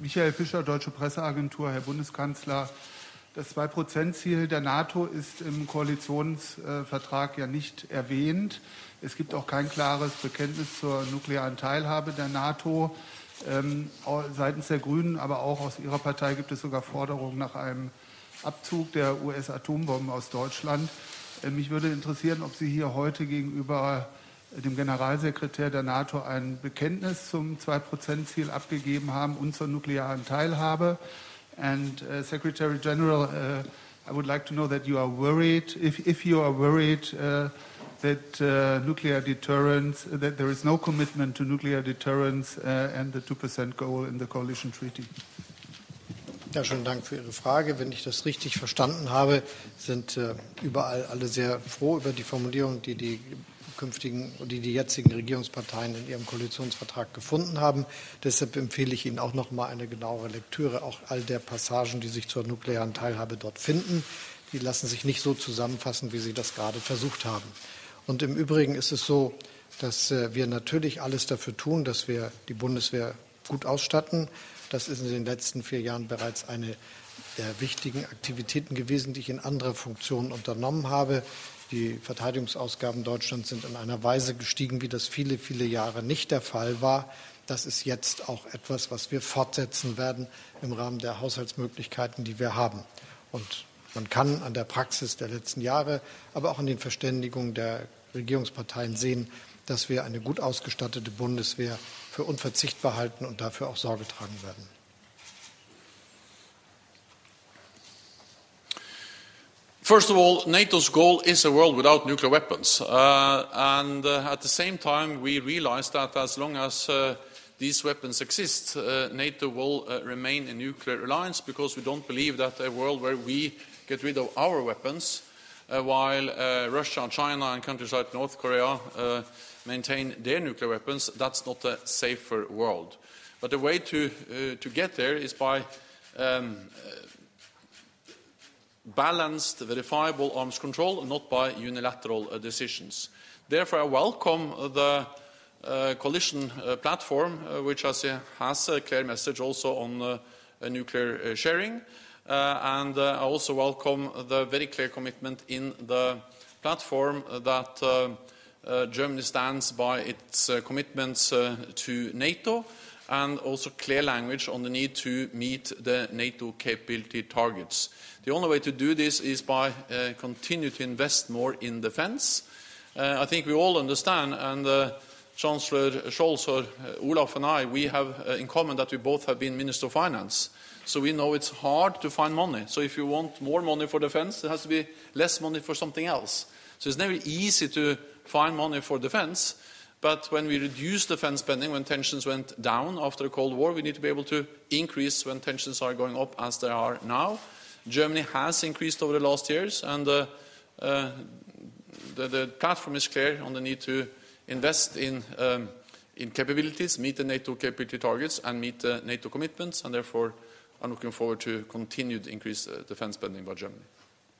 Michael Fischer, Deutsche Presseagentur, Herr Bundeskanzler. Das 2-Prozent-Ziel der NATO ist im Koalitionsvertrag ja nicht erwähnt. Es gibt auch kein klares Bekenntnis zur nuklearen Teilhabe der NATO. Ähm, seitens der Grünen, aber auch aus Ihrer Partei gibt es sogar Forderungen nach einem Abzug der US-Atombomben aus Deutschland. Äh, mich würde interessieren, ob Sie hier heute gegenüber dem Generalsekretär der NATO ein Bekenntnis zum 2-Prozent-Ziel abgegeben haben und zur nuklearen Teilhabe. And uh, Secretary General, uh, I would like to know that you are worried, if, if you are worried uh, that nuclear deterrence, that there is no commitment to nuclear deterrence and the 2% goal in the coalition treaty. Ja, schönen Dank für Ihre Frage. Wenn ich das richtig verstanden habe, sind äh, überall alle sehr froh über die Formulierung, die die künftigen, die die jetzigen Regierungsparteien in ihrem Koalitionsvertrag gefunden haben. Deshalb empfehle ich Ihnen auch noch mal eine genauere Lektüre auch all der Passagen, die sich zur nuklearen Teilhabe dort finden. Die lassen sich nicht so zusammenfassen, wie Sie das gerade versucht haben. Und im Übrigen ist es so, dass äh, wir natürlich alles dafür tun, dass wir die Bundeswehr gut ausstatten. Das ist in den letzten vier Jahren bereits eine der wichtigen Aktivitäten gewesen, die ich in anderer Funktion unternommen habe. Die Verteidigungsausgaben Deutschlands sind in einer Weise gestiegen, wie das viele, viele Jahre nicht der Fall war. Das ist jetzt auch etwas, was wir fortsetzen werden im Rahmen der Haushaltsmöglichkeiten, die wir haben. Und man kann an der Praxis der letzten Jahre, aber auch an den Verständigungen der Regierungsparteien sehen, dass wir eine gut ausgestattete Bundeswehr für unverzichtbar halten und dafür auch Sorge tragen werden. First of all, NATO's goal is a world without nuclear weapons. Uh, and uh, at the same time, we realize that as long as uh, these weapons exist, uh, NATO will uh, remain a nuclear alliance because we don't believe that a world where we get rid of our weapons while Russia, China, and countries like North Korea maintain their nuclear weapons, that's not a safer world. But the way to, to get there is by um, balanced, verifiable arms control, not by unilateral uh, decisions. Therefore, I welcome the uh, coalition uh, platform, uh, which has, uh, has, a clear message also on uh, nuclear sharing. And I also welcome the very clear commitment in the platform that Germany stands by its commitments to NATO and also clear language on the need to meet the NATO capability targets. The only way to do this is by uh, to invest more in defense. Uh, I think we all understand, and uh, Chancellor Scholz or uh, Olaf and I, we have uh, in common that we both have been Minister of Finance. So we know it's hard to find money. So if you want more money for defense, there has to be less money for something else. So it's never easy to find money for defense. But when we reduce defense spending, when tensions went down after the Cold War, we need to be able to increase when tensions are going up as they are now. Germany has increased over the last years, and uh, uh, the, the, platform is clear on the need to invest in, um, capabilities, meet the NATO capability targets, and meet the NATO commitments, and therefore I'm looking forward to continued increased uh, defense spending by Germany.